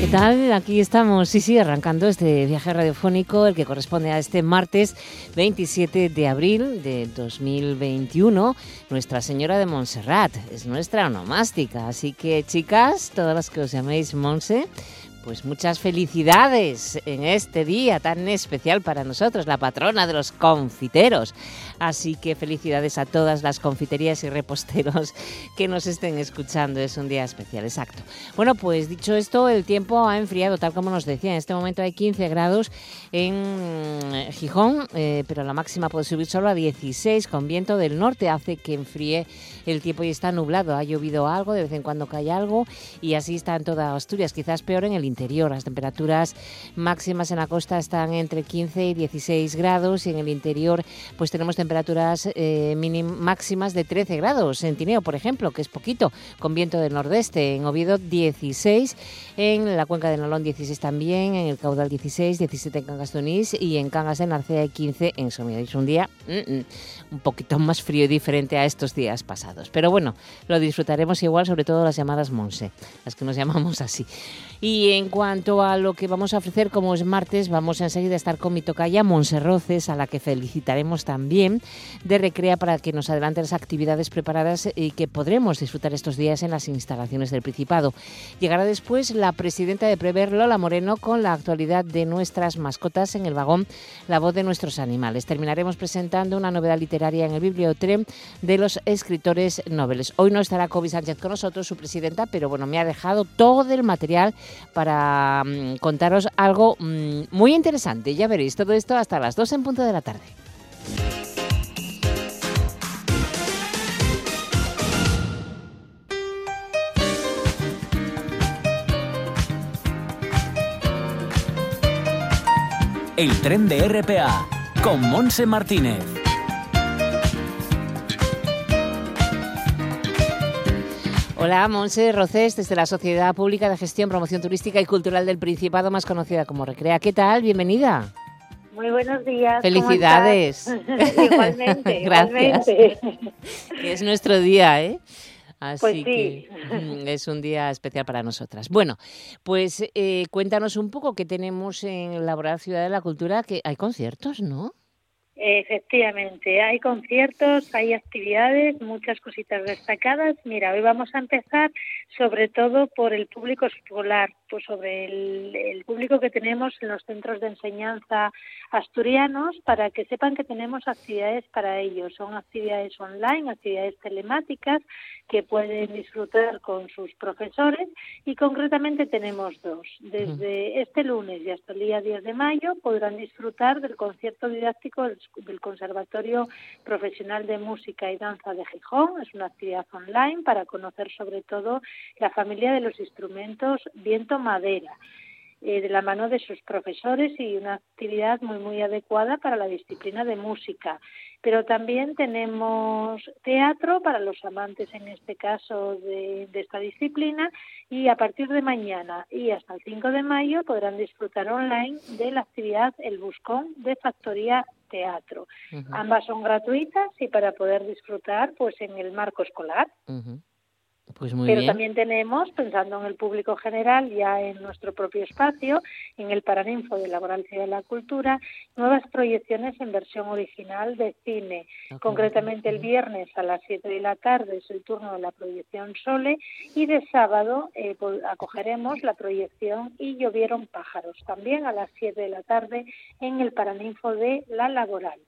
¿Qué tal? Aquí estamos, sí, sí, arrancando este viaje radiofónico, el que corresponde a este martes 27 de abril de 2021. Nuestra Señora de Montserrat es nuestra onomástica, así que chicas, todas las que os llaméis Monse, pues muchas felicidades en este día tan especial para nosotros, la patrona de los confiteros. Así que felicidades a todas las confiterías y reposteros que nos estén escuchando. Es un día especial, exacto. Bueno, pues dicho esto, el tiempo ha enfriado, tal como nos decía. En este momento hay 15 grados en Gijón, eh, pero la máxima puede subir solo a 16 con viento del norte. Hace que enfríe el tiempo y está nublado. Ha llovido algo, de vez en cuando cae algo y así está en toda Asturias. Quizás peor en el interior. Las temperaturas máximas en la costa están entre 15 y 16 grados y en el interior pues tenemos temperaturas eh, máximas de 13 grados. En Tineo, por ejemplo, que es poquito, con viento del nordeste. En Oviedo 16, en la cuenca de Nalón 16 también, en el caudal 16, 17 en Cangas y en Cangas en Arcea 15 en Somiedo. Es un día mm, mm, un poquito más frío y diferente a estos días pasados. Pero bueno, lo disfrutaremos igual, sobre todo las llamadas Monse, las que nos llamamos así. Y en cuanto a lo que vamos a ofrecer, como es martes, vamos enseguida a estar con mi tocaya Monserroces, a la que felicitaremos también de Recrea para que nos adelante las actividades preparadas y que podremos disfrutar estos días en las instalaciones del Principado. Llegará después la presidenta de Prever, Lola Moreno, con la actualidad de nuestras mascotas en el vagón La voz de nuestros animales. Terminaremos presentando una novedad literaria en el Bibliotren de los escritores noveles. Hoy no estará Kobe Sánchez con nosotros, su presidenta, pero bueno, me ha dejado todo el material para mm, contaros algo mm, muy interesante. Ya veréis todo esto hasta las 2 en punto de la tarde. El tren de RPA con Monse Martínez. Hola, Monse Rocés, desde la Sociedad Pública de Gestión, Promoción Turística y Cultural del Principado, más conocida como Recrea. ¿Qué tal? Bienvenida. Muy buenos días. Felicidades. igualmente. Gracias. es nuestro día, ¿eh? Así pues sí. que mm, es un día especial para nosotras. Bueno, pues eh, cuéntanos un poco qué tenemos en Laboral Ciudad de la Cultura, que hay conciertos, ¿no? Efectivamente, hay conciertos, hay actividades, muchas cositas destacadas. Mira, hoy vamos a empezar sobre todo por el público escolar, pues sobre el, público que tenemos en los centros de enseñanza asturianos para que sepan que tenemos actividades para ellos. Son actividades online, actividades telemáticas que pueden disfrutar con sus profesores y concretamente tenemos dos. Desde este lunes y hasta el día 10 de mayo podrán disfrutar del concierto didáctico del Conservatorio Profesional de Música y Danza de Gijón. Es una actividad online para conocer sobre todo la familia de los instrumentos viento-madera. Eh, de la mano de sus profesores y una actividad muy muy adecuada para la disciplina de música. Pero también tenemos teatro para los amantes, en este caso, de, esta disciplina y a partir de mañana y hasta el 5 de mayo podrán disfrutar online de la actividad El Buscón de Factoría Teatro. Ambas son gratuitas y para poder disfrutar pues en el marco escolar. Pues muy Pero también tenemos, pensando en el público general, ya en nuestro propio espacio, en el Paraninfo de Laboral Ciudad de la Cultura, nuevas proyecciones en versión original de cine. Concretamente el viernes a las 7 de la tarde es el turno de la proyección Sole y de sábado eh, pues, acogeremos la proyección Y llovieron pájaros, también a las 7 de la tarde en el Paraninfo de La Laboral.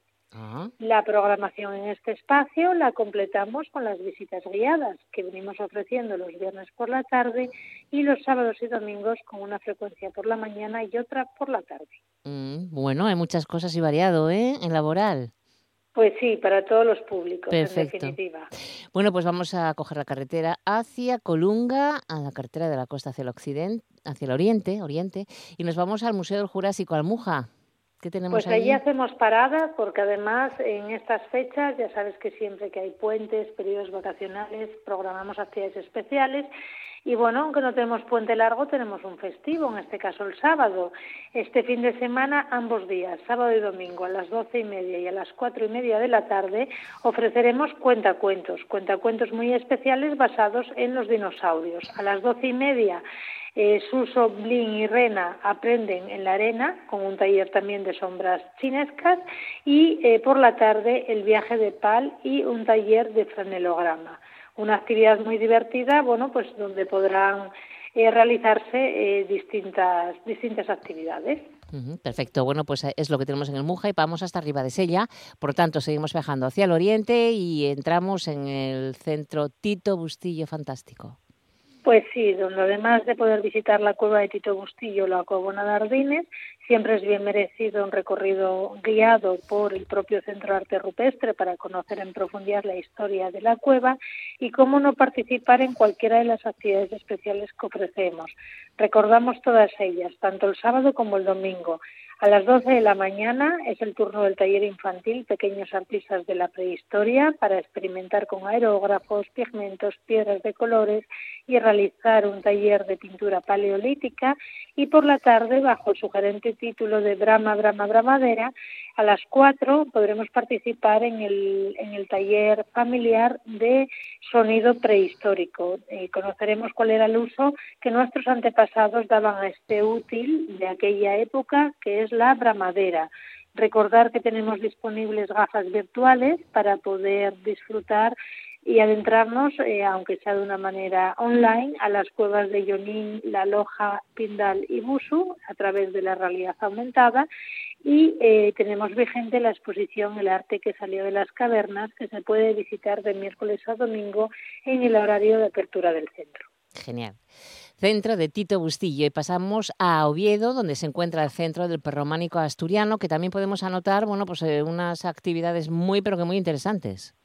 La programación en este espacio la completamos con las visitas guiadas que venimos ofreciendo los viernes por la tarde y los sábados y domingos con una frecuencia por la mañana y otra por la tarde. Mm, bueno, hay muchas cosas y variado, ¿eh? En laboral. Pues sí, para todos los públicos, en definitiva. Bueno, pues vamos a coger la carretera hacia Colunga, a la carretera de la costa hacia el occidente, hacia el oriente, oriente, y nos vamos al Museo del Jurásico Almuja. ¿Qué tenemos pues allí? hacemos paradas porque además en estas fechas ya sabes que siempre que hay puentes, periodos vacacionales, programamos actividades especiales y bueno, aunque no tenemos puente largo, tenemos un festivo, en este caso el sábado. Este fin de semana, ambos días, sábado y domingo, a las doce y media y a las cuatro y media de la tarde, ofreceremos cuentacuentos, cuentacuentos muy especiales basados en los dinosaurios. A las doce y media eh, Suso, Blin y Rena aprenden en la arena, con un taller también de sombras chinescas, y eh, por la tarde el viaje de Pal y un taller de franelograma una actividad muy divertida, bueno, pues donde podrán eh, realizarse eh, distintas, distintas actividades. perfecto, bueno, pues es lo que tenemos en el Muja y vamos hasta arriba de Sella. Por tanto, seguimos viajando hacia el oriente y entramos en el centro Tito Bustillo Fantástico. Pues sí, donde además de poder visitar la cueva de Tito Bustillo, la Cobona de Ardines, siempre es bien merecido un recorrido guiado por el propio Centro de Arte Rupestre para conocer en profundidad la historia de la cueva y cómo no participar en cualquiera de las actividades especiales que ofrecemos. Recordamos todas ellas, tanto el sábado como el domingo. A las 12 de la mañana es el turno del taller infantil Pequeños Artistas de la Prehistoria para experimentar con aerógrafos, pigmentos, piedras de colores y realizar un taller de pintura paleolítica y por la tarde, bajo el sugerente título de Brama, Brama, Bramadera, a las 4 podremos participar en el, en el taller familiar de sonido prehistórico. Eh, conoceremos cuál era el uso que nuestros antepasados daban a este útil de aquella época, que es la bramadera. Recordar que tenemos disponibles gafas virtuales para poder disfrutar y adentrarnos, eh, aunque sea de una manera online, a las cuevas de Yonin, La Loja, Pindal y Busu a través de la realidad aumentada y eh, tenemos vigente la exposición El arte que salió de las cavernas que se puede visitar de miércoles a domingo en el horario de apertura del centro. Genial. Centro de Tito Bustillo y pasamos a Oviedo, donde se encuentra el Centro del Perrománico Asturiano, que también podemos anotar, bueno, pues eh, unas actividades muy pero que muy interesantes.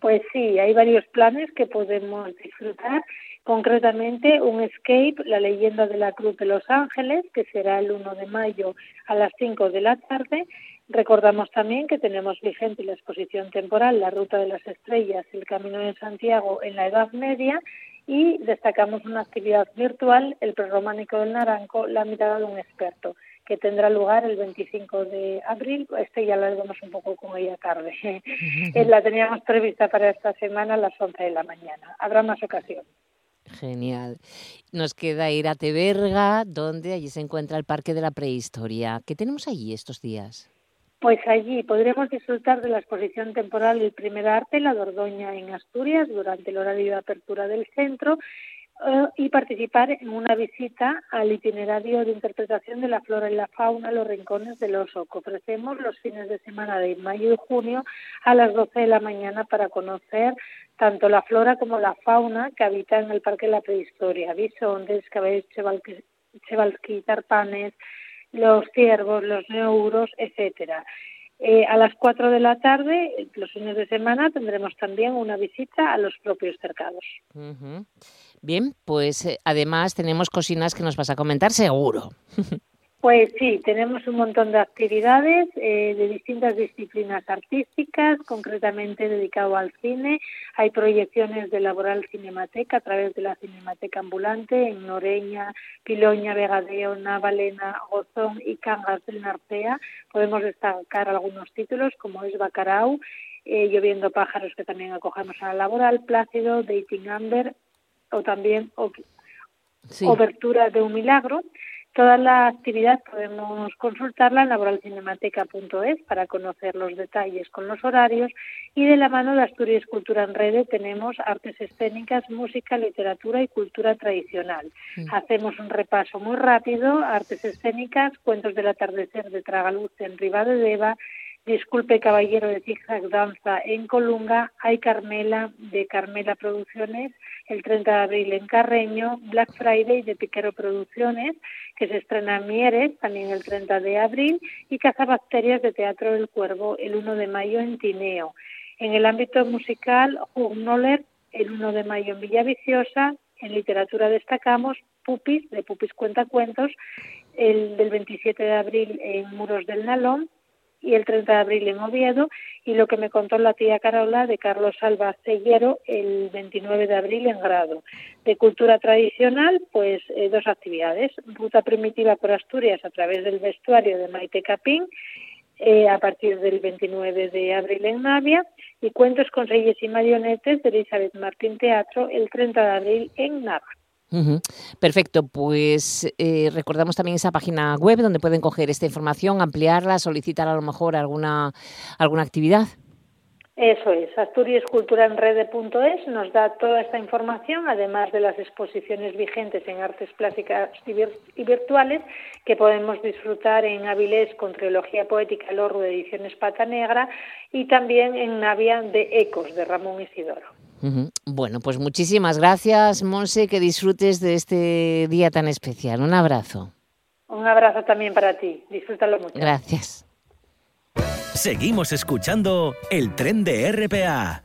Pues sí, hay varios planes que podemos disfrutar, concretamente un escape, la leyenda de la Cruz de Los Ángeles, que será el 1 de mayo a las 5 de la tarde. Recordamos también que tenemos vigente la exposición temporal La Ruta de las Estrellas, el Camino de Santiago en la Edad Media y destacamos una actividad virtual, el prerrománico del Naranco, la mirada de un experto que tendrá lugar el 25 de abril. Este ya lo haremos un poco con ella tarde. Eh, la teníamos prevista para esta semana a las 11 de la mañana. Habrá más ocasión. Genial. Nos queda ir a Teberga, donde allí se encuentra el Parque de la Prehistoria. ¿Qué tenemos allí estos días? Pues allí podremos disfrutar de la exposición temporal El Primer Arte, la Dordoña en Asturias, durante el horario de apertura del centro y participar en una visita al itinerario de interpretación de la flora y la fauna, los rincones del oso, que ofrecemos los fines de semana de mayo y junio a las 12 de la mañana para conocer tanto la flora como la fauna que habita en el Parque de la Prehistoria, bisontes, caballos chevalski, tarpanes, los ciervos, los neuros, etcétera. Eh, a las 4 de la tarde, los fines de semana, tendremos también una visita a los propios cercados. Bien, pues eh, además tenemos cocinas que nos vas a comentar seguro. Pues sí, tenemos un montón de actividades eh, de distintas disciplinas artísticas, concretamente dedicado al cine. Hay proyecciones de Laboral Cinemateca a través de la Cinemateca Ambulante en Noreña, Piloña, Vegadeo, Navalena, Gozón y Cangas del Narcea. Podemos destacar algunos títulos como es Bacarau, eh, Lloviendo pájaros que también acogemos a la Laboral, Plácido, Dating Amber o también Obertura de un Milagro. Toda la actividad podemos consultarla en laboralcinemateca.es para conocer los detalles con los horarios y de la mano de Asturias Cultura en Red tenemos artes escénicas, música, literatura y cultura tradicional. Mm. Hacemos un repaso muy rápido, artes escénicas, cuentos del atardecer de Tragaluz en de Deva, Disculpe Caballero de Zigzag Danza en Colunga, Hay Carmela de Carmela Producciones, el 30 de abril en Carreño, Black Friday de Piquero Producciones, que se estrena en Mieres también el 30 de abril, y Cazabacterias de Teatro del Cuervo el 1 de mayo en Tineo. En el ámbito musical, Hugh el 1 de mayo en Villaviciosa, en literatura destacamos Pupis, de Pupis Cuentacuentos, el del 27 de abril en Muros del Nalón y el 30 de abril en Oviedo y lo que me contó la tía Carola de Carlos Alba Cellero el 29 de abril en Grado. De cultura tradicional, pues eh, dos actividades, ruta primitiva por Asturias a través del vestuario de Maite Capín eh, a partir del 29 de abril en Navia y cuentos con reyes y marionetes de Elizabeth Martín Teatro el 30 de abril en Perfecto, pues eh, recordamos también esa página web donde pueden coger esta información, ampliarla, solicitar a lo mejor alguna, alguna actividad. Eso es, asturiasculturaenrede.es nos da toda esta información, además de las exposiciones vigentes en artes plásticas y virtuales que podemos disfrutar en Avilés con Trilogía Poética Lorro de Ediciones Pata Negra y también en Navia de Ecos de Ramón Isidoro. Bueno, pues muchísimas gracias, Monse, que disfrutes de este día tan especial. Un abrazo. Un abrazo también para ti. Disfrútalo mucho. Gracias. Seguimos escuchando el tren de RPA.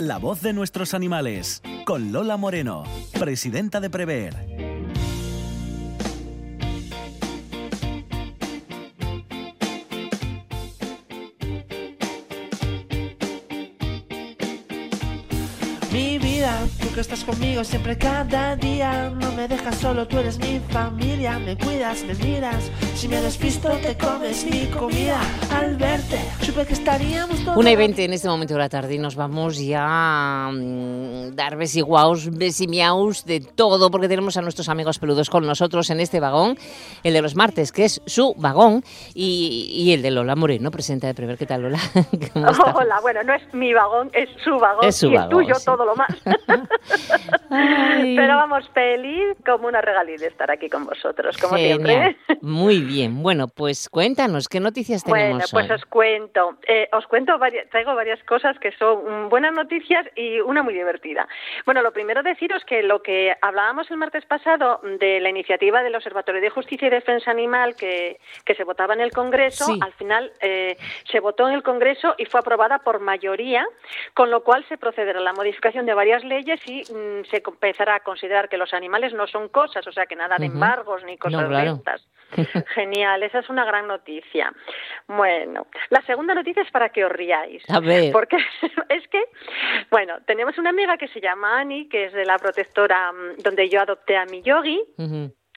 La voz de nuestros animales, con Lola Moreno, presidenta de Prever. Tú que estás conmigo siempre cada día. No me dejas solo, tú eres mi familia. Me cuidas, me miras. Si me despisto, te comes mi comida. Al verte, supe que estaríamos todos. Una y veinte en este momento de la tarde y nos vamos ya a mm, dar besiguaos, besimiaus de todo, porque tenemos a nuestros amigos peludos con nosotros en este vagón, el de los martes, que es su vagón, y, el de Lola Moreno, presenta de Prever. ¿Qué tal, Lola? Hola, bueno, no es mi vagón, es su vagón. Es su y vagón, el tuyo, sí. todo lo más. Pero vamos, feliz como una regalí de estar aquí con vosotros, como Genial. siempre. Muy bien. Bueno, pues cuéntanos, ¿qué noticias tenemos Bueno, pues hoy? os cuento. Eh, os cuento, varias, traigo varias cosas que son mm, buenas noticias y una muy divertida. Bueno, lo primero deciros que lo que hablábamos el martes pasado de la iniciativa del Observatorio de Justicia y Defensa Animal que, que se votaba en el Congreso, Sí. al final eh, se votó en el Congreso y fue aprobada por mayoría, con lo cual se procederá a la modificación de varias leyes y mm, se empezará a considerar que los animales no son cosas, o sea, que nada de embargos ni cosas No, claro. de estas. Genial, esa es una gran noticia. Bueno, la segunda noticia es para que os riáis. A ver. Porque es que, bueno, tenemos una amiga que se llama Ani, que es de la protectora mm, donde yo adopté a mi yogi.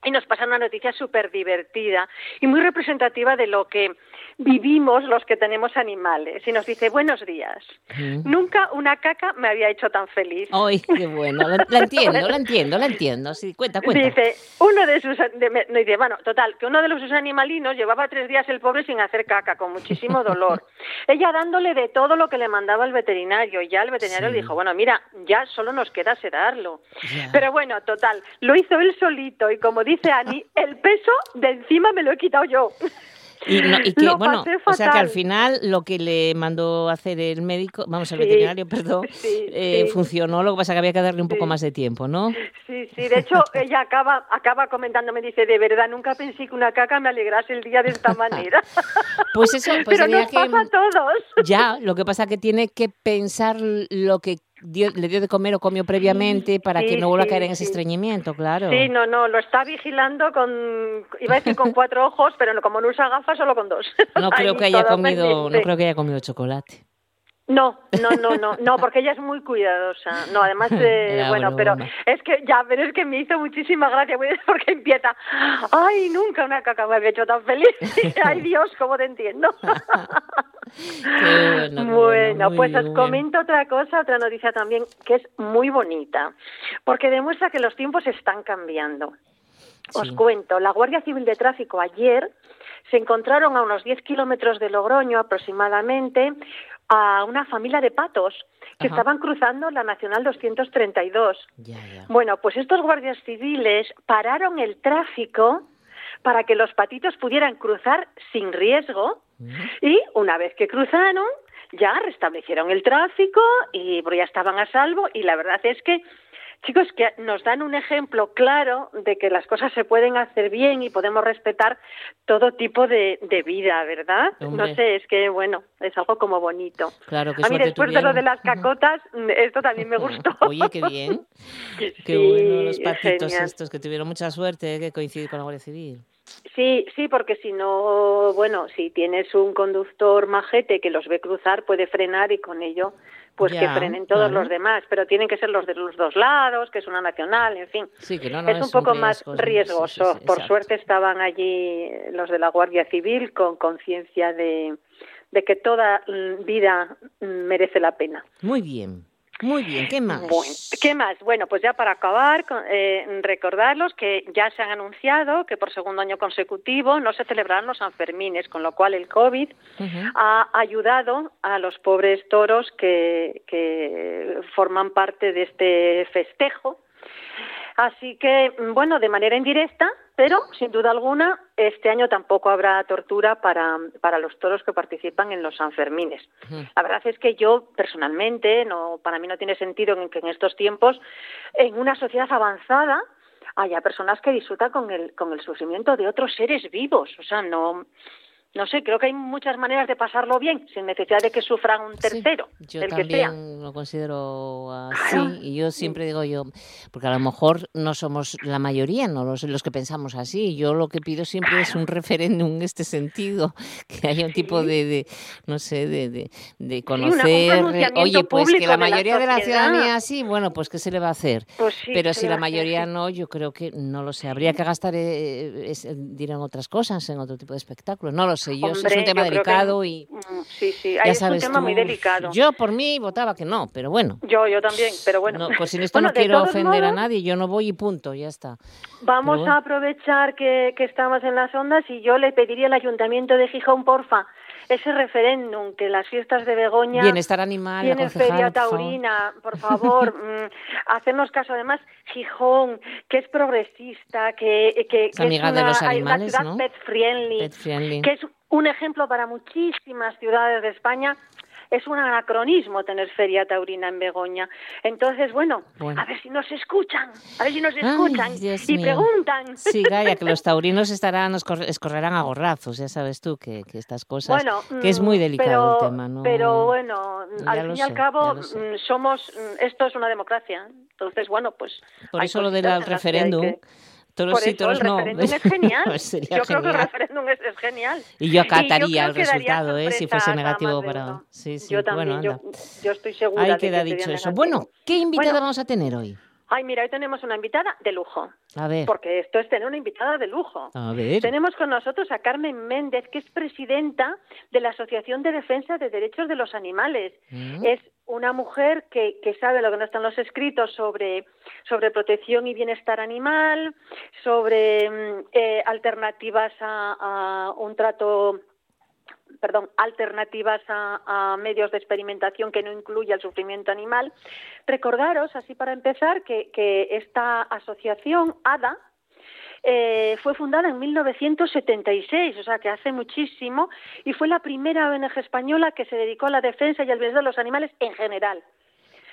Y nos pasa una noticia súper divertida y muy representativa de lo que vivimos los que tenemos animales. Y nos dice, buenos días. Ujú. Nunca una caca me había hecho tan feliz. Ay, qué bueno. La, la entiendo, la entiendo, la entiendo. Sí, cuenta, cuenta. Dice, uno de sus, de- me- dice, bueno, total, que uno de los sus animalinos llevaba tres días el pobre sin hacer caca, con muchísimo dolor. Ella dándole de todo lo que le mandaba el veterinario, y ya el veterinario Sí. le dijo, bueno, mira, ya solo nos queda sedarlo. Ya. Pero bueno, total, lo hizo él solito, y como dice Ani, el peso de encima me lo he quitado yo. Y, no- y que, Lo bueno, o sea que al final lo que le mandó hacer el médico, vamos, el Sí, veterinario, perdón, sí, eh, sí. funcionó, lo que pasa que había que darle un poco más de tiempo, ¿no? Sí, sí, de hecho ella acaba, acaba comentándome, dice, de verdad, nunca pensé que una caca me alegrase el día de esta manera. Pues eso, pues Pero nos que... pasa a todos. Ya, lo que pasa que tiene que pensar lo que dio- le dio de comer o comió previamente para sí, que no vuelva a caer en ese estreñimiento, claro. Sí, no, no, lo está vigilando con, iba a decir con cuatro ojos, pero no, como no usa gafas, solo con dos. No creo que haya comido, no creo que haya comido chocolate. No, no, no, no, no, porque ella es muy cuidadosa. No, además, eh, bueno, pero es que ya, pero es que me hizo muchísima gracia porque empieza, ay, nunca una caca me había hecho tan feliz. ay, Dios, cómo te entiendo. Qué bueno, pues os comento otra cosa, otra noticia también que es muy bonita, porque demuestra que los tiempos están cambiando. Os Sí. cuento, la Guardia Civil de Tráfico ayer se encontraron a unos 10 kilómetros de Logroño aproximadamente a una familia de patos que Ajá. estaban cruzando la Nacional 232. Ya, ya. Bueno, pues estos guardias civiles pararon el tráfico para que los patitos pudieran cruzar sin riesgo y una vez que cruzaron ya restablecieron el tráfico y ya estaban a salvo y la verdad es que chicos que nos dan un ejemplo claro de que las cosas se pueden hacer bien y podemos respetar todo tipo de, vida, ¿verdad? No sé, es que bueno, es algo como bonito. Claro que A mí después de lo de las cacotas, esto también me gustó. Oye, qué bien. qué bueno los patitos estos que tuvieron mucha suerte que coincidir con la Guardia Civil. Sí, sí, porque si no, bueno, si tienes un conductor majete que los ve cruzar, puede frenar y con ello pues que frenen todos los demás, pero tienen que ser los de los dos lados, que es una nacional, en fin. Sí, que no, es un poco más riesgoso. Por suerte estaban allí los de la Guardia Civil con conciencia de, de que toda vida merece la pena. Muy bien. Muy bien, ¿qué más? Bueno, ¿Qué más? Bueno, pues ya para acabar, eh, recordarlos que ya se han anunciado que por segundo año consecutivo no se celebrarán los Sanfermines, con lo cual el COVID ha ayudado a los pobres toros que, que forman parte de este festejo Así que, bueno, de manera indirecta, pero sin duda alguna, este año tampoco habrá tortura para, para los toros que participan en los Sanfermines. La verdad es que yo, personalmente, no, para mí no tiene sentido que en estos tiempos, en una sociedad avanzada, haya personas que disfrutan con el, con el sufrimiento de otros seres vivos. O sea, no, no sé, creo que hay muchas maneras de pasarlo bien, sin necesidad de que sufran un tercero. yo también lo considero así, y yo siempre digo yo, porque a lo mejor no somos la mayoría, no los, los que pensamos así. Yo lo que pido siempre es un referéndum en este sentido, que haya un tipo de, no sé, de, de, conocer. oye, pues que la mayoría de la, ciudadanía sí, bueno, pues ¿qué se le va a hacer? Pues Pero si la mayoría no, yo creo que no lo sé. Habría que gastar, eh, dirán otras cosas, en otro tipo de espectáculos. No lo sé es un tema delicado y... Mm, sí, sí, es un tema muy delicado. Yo por mí votaba que no, pero bueno. Yo, yo también, pero bueno. No, pues en esto no quiero ofender a nadie, yo no voy y punto, ya está. Vamos a aprovechar que, que estamos en las ondas y yo le pediría al Ayuntamiento de Gijón, porfa, ese referéndum que las fiestas de Begoña bienestar animal tienen feria taurina por favor mm, hacernos caso además Gijón que es progresista que, que, es, amiga una, de los animales, ciudad pet, friendly, que es un ejemplo para muchísimas ciudades de España es un anacronismo tener feria taurina en Begoña. Entonces, bueno, a ver si nos escuchan, a ver si nos escuchan y preguntan. Sí, Gaya, que los taurinos estarán, escorrerán a gorrazos, ya sabes tú que, estas cosas, que es muy mm, delicado el tema, ¿no? Pero bueno, al fin y al cabo, mm, somos, mm, esto es una democracia, entonces, bueno, pues... Por eso lo del referéndum... Toros Por el no. referéndum es genial. Pues yo creo que el referéndum es, genial. Y yo acataría el resultado, ¿eh? si fuese negativo para... Sí, sí. Yo también, bueno, yo, estoy segura Ahí queda dicho eso. Bueno, ¿qué invitada vamos a tener hoy? Ay, mira, hoy tenemos una invitada de lujo. A ver. Porque esto es tener una invitada de lujo. A ver. Tenemos con nosotros a Carmen Méndez, que es presidenta de la Asociación de Defensa de Derechos de los Animales. Mm. Es una mujer que, que, sabe lo que no están los escritos sobre, sobre protección y bienestar animal, sobre mm, eh, alternativas a, un trato perdón, alternativas a, medios de experimentación que no incluya el sufrimiento animal. Recordaros, así para empezar, que, que esta asociación, ADA, eh, fue fundada en 1976, o sea que hace muchísimo, y fue la primera ONG española que se dedicó a la defensa y al bienestar de los animales en general.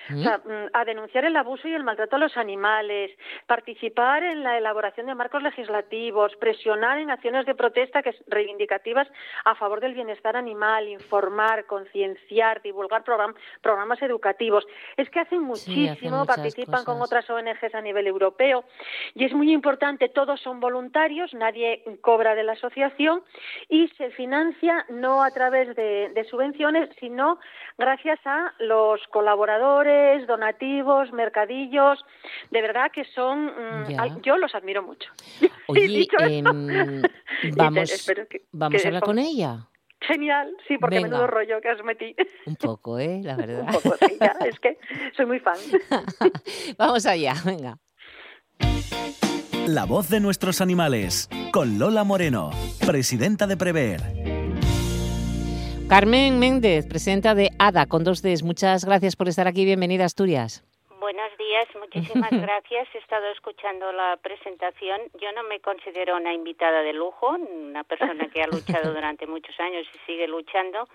¿Mm? Mm, a denunciar el abuso y el maltrato a los animales, participar en la elaboración de marcos legislativos, presionar en acciones de protesta que reivindicativas a favor del bienestar animal, informar, concienciar, divulgar programas educativos. Es que hacen muchísimo, participan con otras ONGs a nivel europeo y es muy importante, todos son voluntarios, nadie cobra de la asociación y se financia no a través de subvenciones, sino gracias a los colaboradores, donativos, mercadillos, de verdad que son, mm, yo los admiro mucho. Oye, em, vamos, vamos a hablar con ella. Genial, sí, porque Venga. menudo rollo que os metí. Un poco, ¿eh? La verdad. Un poco, sí, ya, es que soy muy fan. Vamos allá, venga. La voz de nuestros animales, con Lola Moreno, presidenta de Prever. Carmen Méndez, presidenta de ADA con dos Ds. Muchas gracias por estar aquí. Bienvenida a Asturias. Buenos días, muchísimas gracias. He estado escuchando la presentación. Yo no me considero una invitada de lujo, una persona que ha luchado durante muchos años y sigue luchando,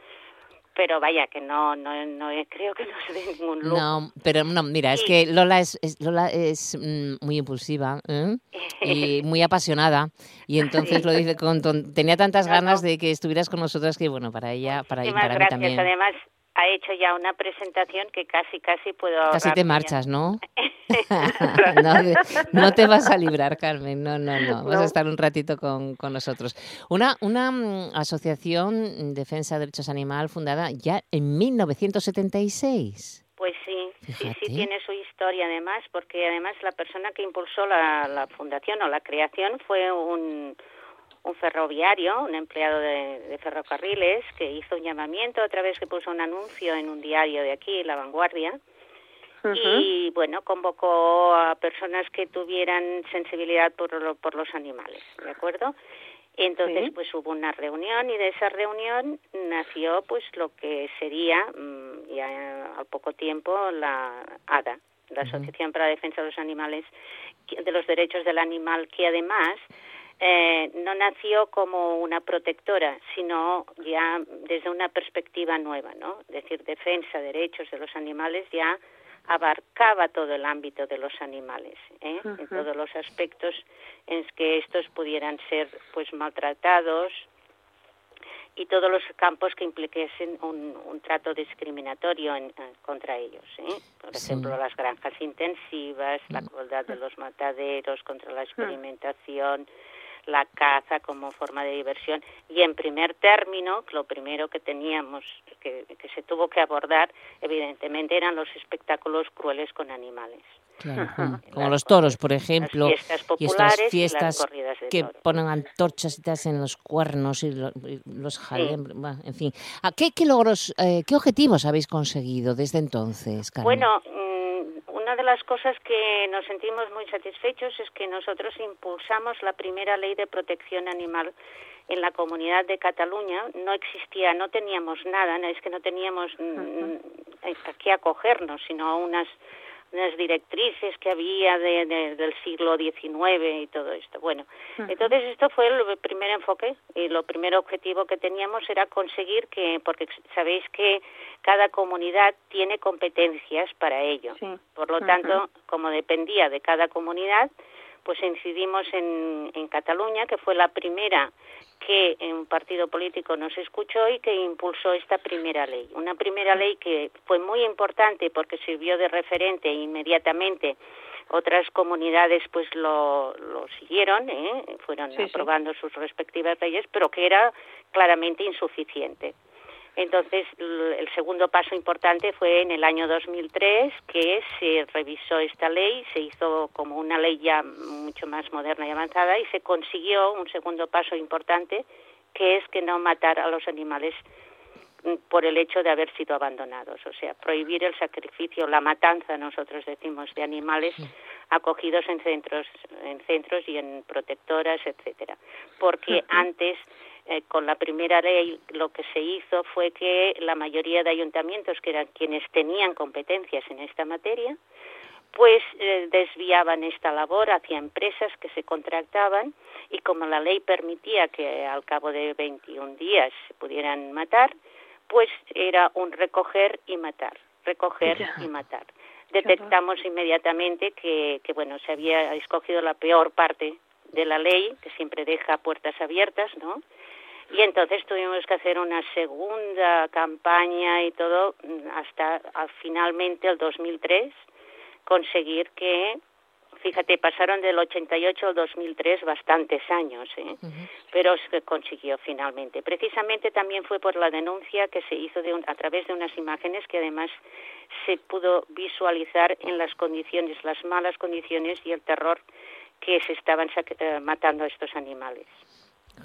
pero vaya que no no no creo que no se dé ningún lujo. No, pero no, mira, es que Lola es, Lola es mm, muy impulsiva ¿eh? y muy apasionada y entonces lo dice con tenía tantas ganas de que estuvieras con nosotras que bueno, para ella, para, para mí también. Además, ha hecho ya una presentación que casi, casi puedo... Casi te marchas, ¿no? no, te vas a librar, Carmen, no, no, no, vas a estar un ratito con, con nosotros. Una, una mm, asociación defensa de derechos animal fundada ya en 1976. Pues sí, sí, sí tiene su historia además, porque además la persona que impulsó la, la fundación o la creación fue un un ferroviario, un empleado de, ferrocarriles, que hizo un llamamiento otra vez que puso un anuncio en un diario de aquí, La Vanguardia, y bueno, convocó a personas que tuvieran sensibilidad por, por los animales, ¿de acuerdo? Entonces, pues hubo una reunión y de esa reunión nació pues lo que sería mm, ya al poco tiempo la ADA, la Asociación para la Defensa de los Animales, de los Derechos del Animal, que además eh, no nació como una protectora, sino ya desde una perspectiva nueva, ¿no? Es decir, defensa, derechos de los animales ya abarcaba todo el ámbito de los animales, ¿eh? en todos los aspectos en que estos pudieran ser pues maltratados y todos los campos que impliquesen un, trato discriminatorio en, contra ellos. ¿eh? Por ejemplo, las granjas intensivas, la mm. crueldad de los mataderos, contra la experimentación, la caza como forma de diversión. Y en primer término lo primero que teníamos que, se tuvo que abordar evidentemente eran los espectáculos crueles con animales. Como los toros, por ejemplo, y estas fiestas que ponen antorchas y en los cuernos y los, jalembres, en fin. ¿Qué, qué logros, eh, qué objetivos habéis conseguido desde entonces, Carmen? Bueno, una de las cosas que nos sentimos muy satisfechos es que nosotros impulsamos la primera ley de protección animal en la comunidad de Cataluña. No existía, no teníamos nada, es que no teníamos a qué acogernos, sino unas unas directrices que había de, del siglo XIX y todo esto. Bueno, entonces esto fue el primer enfoque y lo primer objetivo que teníamos era conseguir que, porque sabéis que cada comunidad tiene competencias para ello. Por lo tanto, como dependía de cada comunidad, pues incidimos en, en Cataluña, que fue la primera que un partido político nos escuchó y que impulsó esta primera ley. Una primera ley que fue muy importante porque sirvió de referente inmediatamente otras comunidades pues lo, lo siguieron, ¿eh? fueron aprobando sus respectivas leyes, pero que era claramente insuficiente. Entonces, el segundo paso importante fue en el año 2003 que se revisó esta ley, se hizo como una ley ya mucho más moderna y avanzada y se consiguió un segundo paso importante que es que no matar a los animales mm, por el hecho de haber sido abandonados, o sea, prohibir el sacrificio, la matanza, nosotros decimos, de animales acogidos en centros, en centros y en protectoras, etcétera, porque antes eh, con la primera ley lo que se hizo fue que la mayoría de ayuntamientos, que eran quienes tenían competencias en esta materia, pues eh, desviaban esta labor hacia empresas que se contractaban y como la ley permitía que al cabo de 21 días se pudieran matar, pues era un recoger y matar, recoger y matar. Detectamos inmediatamente que, que, bueno, se había escogido la peor parte de la ley, que siempre deja puertas abiertas, ¿no? Y entonces tuvimos que hacer una segunda campaña y todo hasta finalmente el 2003 conseguir que fíjate, pasaron del 88 al 2003 bastantes años, ¿eh? pero se consiguió finalmente. Precisamente también fue por la denuncia que se hizo de a través de unas imágenes que además se pudo visualizar en las condiciones, las malas condiciones y el terror que se estaban eh, matando a estos animales.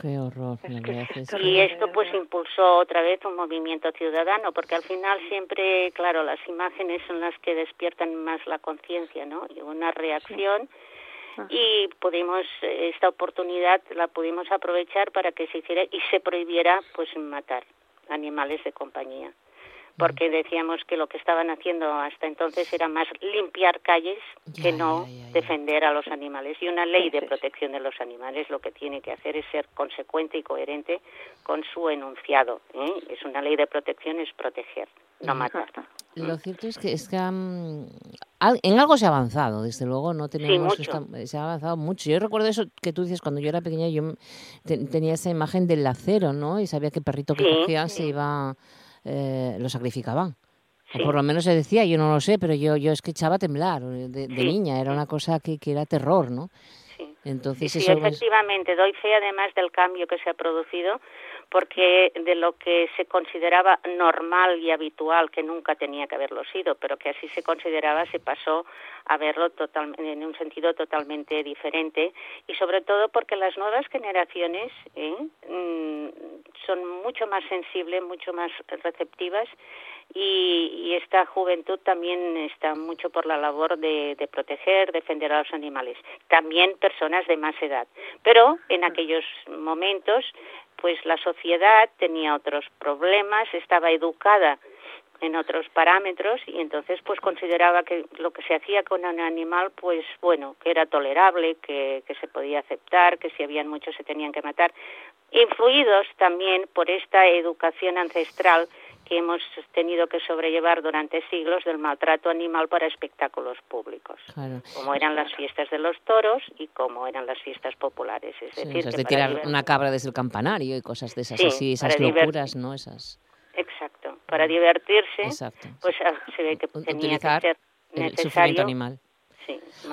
Qué horror. y esto pues impulsó otra vez un movimiento ciudadano, porque al final siempre, claro, las imágenes son las que despiertan más la conciencia, ¿no? Y una reacción. Y pudimos, esta oportunidad la pudimos aprovechar para que se hiciera y se prohibiera pues matar animales de compañía porque decíamos que lo que estaban haciendo hasta entonces era más limpiar calles que no defender a los animales. Y una ley de protección de los animales lo que tiene que hacer es ser consecuente y coherente con su enunciado. ¿eh? Es una ley de protección, es proteger, no matar. Lo cierto es que, es que en algo se ha avanzado, desde luego, no tenemos se ha avanzado mucho. Yo recuerdo eso que tú dices cuando yo era pequeña, yo tenía esa imagen del acero, ¿no? Y sabía que perrito que cogían se iba, eh, lo sacrificaban. O por lo menos se decía, yo no lo sé, pero yo, yo es que echaba a temblar de, niña, era una cosa que, que era terror, ¿no? Entonces, sí, efectivamente, doy fe además del cambio que se ha producido, porque de lo que se consideraba normal y habitual, que nunca tenía que haberlo sido, pero que así se consideraba, se pasó a verlo total, en un sentido totalmente diferente y sobre todo porque las nuevas generaciones ¿eh? mm, son mucho más sensibles, mucho más receptivas y, esta juventud también está mucho por la labor de, de, proteger, defender a los animales. También personas de más edad. Pero en aquellos momentos, pues la sociedad tenía otros problemas, estaba educada en otros parámetros y entonces pues consideraba que lo que se hacía con un animal pues bueno que era tolerable que, que se podía aceptar que si habían muchos se tenían que matar influidos también por esta educación ancestral que hemos tenido que sobrellevar durante siglos del maltrato animal para espectáculos públicos, como eran las fiestas de los toros y como eran las fiestas populares. Es decir, de tirar una cabra desde el campanario y cosas de esas así, esas locuras, ¿no? Esas... Exacto, para divertirse, pues ah, se ve que tenía que ser necesario. animal.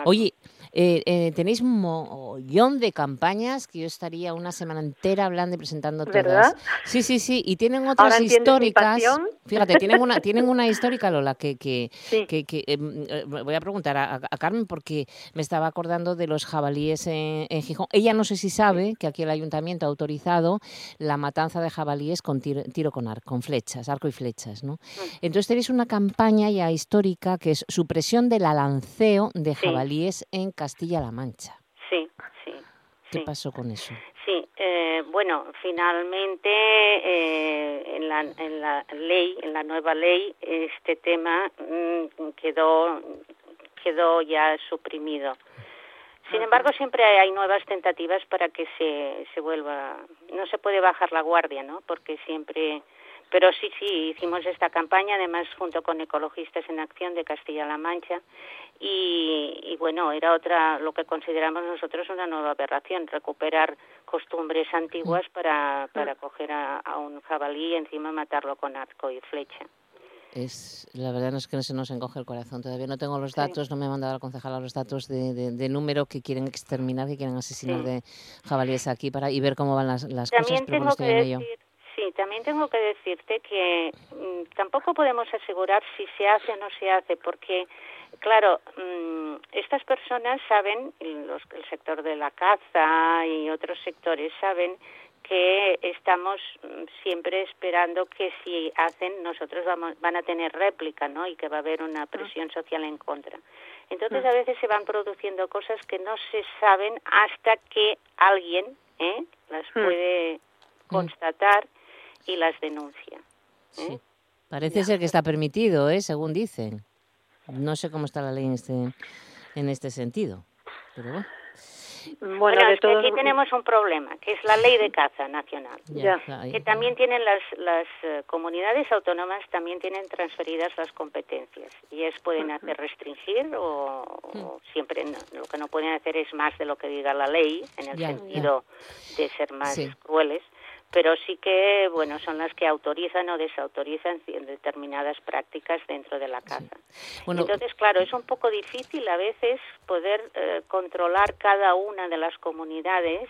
Oye, eh, eh, tenéis un montón de campañas que yo estaría una semana entera hablando y presentando todas. ¿Verdad? Sí, sí, sí. Y tienen otras históricas. Fíjate, tienen una, tienen una histórica, Lola, que, que, que, em, eh, voy a preguntar a, Carmen porque me estaba acordando de los jabalíes en, Gijón. Ella no sé si sabe que aquí el ayuntamiento ha autorizado la matanza de jabalíes con tiro, con arco, con flechas, arco y flechas, ¿no? Mm. Entonces tenéis una campaña ya histórica que es supresión del alanceo de jabalíes en Castilla-La Mancha. Sí, sí. ¿Qué pasó con eso? Sí, eh, bueno, finalmente eh, en, la, en la ley, en la nueva ley, este tema mm, quedó quedó ya suprimido. Sin embargo, siempre hay nuevas tentativas para que se, se vuelva. No se puede bajar la guardia, ¿no? Porque siempre pero sí, sí, hicimos esta campaña, además junto con Ecologistas en Acción de Castilla-La Mancha, y, bueno, era otra, lo que consideramos nosotros una nueva aberración, recuperar costumbres antiguas mm. para, para mm. coger a, un jabalí y encima matarlo con arco y flecha. Es, la verdad no es que no se nos encoge el corazón. Todavía no tengo los datos, no me ha mandado el concejal los datos de, de, número que quieren exterminar, que quieren asesinar de jabalíes aquí para y ver cómo van las, las cosas. Pero tengo que Sí, también tengo que decirte que mm, tampoco podemos asegurar si se hace o no se hace, porque, claro, mm, estas personas saben, los, el sector de la caza y otros sectores saben que estamos mm, siempre esperando que si hacen nosotros vamos, van a tener réplica, ¿no? Y que va a haber una presión social en contra. Entonces a veces se van produciendo cosas que no se saben hasta que alguien ¿eh? las puede constatar y las denuncia. ¿eh? Parece ser que está permitido, ¿eh? según dicen. No sé cómo está la ley en este, en este sentido, pero bueno. Bueno, aquí tenemos un problema, que es la ley de caza nacional, que también tienen las, las eh, comunidades autónomas, también tienen transferidas las competencias, y es pueden hacer restringir o, hmm. siempre lo que no pueden hacer es más de lo que diga la ley, en el sentido de ser más crueles, pero sí que bueno son las que autorizan o desautorizan determinadas prácticas dentro de la casa. Entonces, claro, es un poco difícil a veces poder eh, controlar cada una de las comunidades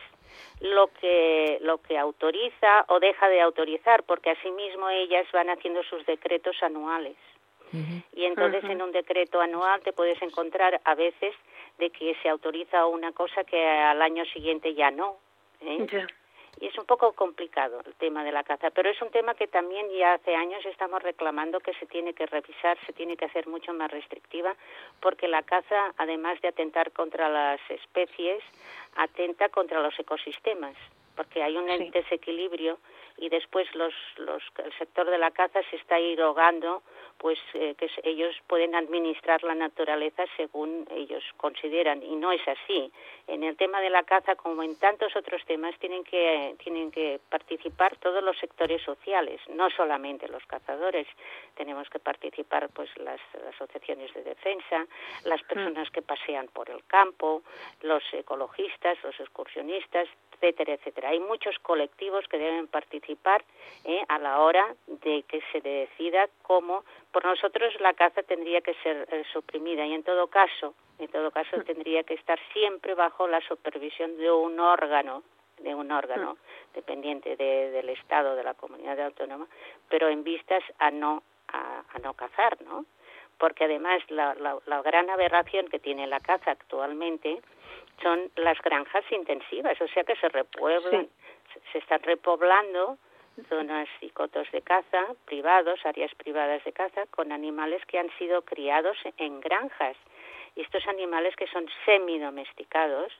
lo que lo que autoriza o deja de autorizar, porque asimismo ellas van haciendo sus decretos anuales. Y entonces en un decreto anual te puedes encontrar a veces de que se autoriza una cosa que al año siguiente ya no. ¿eh? Y es un poco complicado el tema de la caza, pero es un tema que también ya hace años estamos reclamando que se tiene que revisar, se tiene que hacer mucho más restrictiva, porque la caza, además de atentar contra las especies, atenta contra los ecosistemas, porque hay un desequilibrio y después los, los, el sector de la caza se está irrogando pues eh, que ellos pueden administrar la naturaleza según ellos consideran y no es así en el tema de la caza como en tantos otros temas tienen que tienen que participar todos los sectores sociales no solamente los cazadores tenemos que participar pues las, asociaciones de defensa las mm. personas que pasean por el campo los ecologistas los excursionistas etcétera, etcétera. Hay muchos colectivos que deben participar eh, a la hora de que se decida cómo. Por nosotros la caza tendría que ser eh, suprimida y en todo caso, en todo caso mm. tendría que estar siempre bajo la supervisión de un órgano de un órgano mm. dependiente del Estado, de la comunidad autónoma, pero en vistas a no a, no cazar, ¿no? Porque además la, la gran aberración que tiene la caza actualmente son las granjas intensivas, o sea que se repueblan, se están repoblando zonas y cotos de caza privados, áreas privadas de caza, con animales que han sido criados en granjas. Y estos animales que son semidomesticados,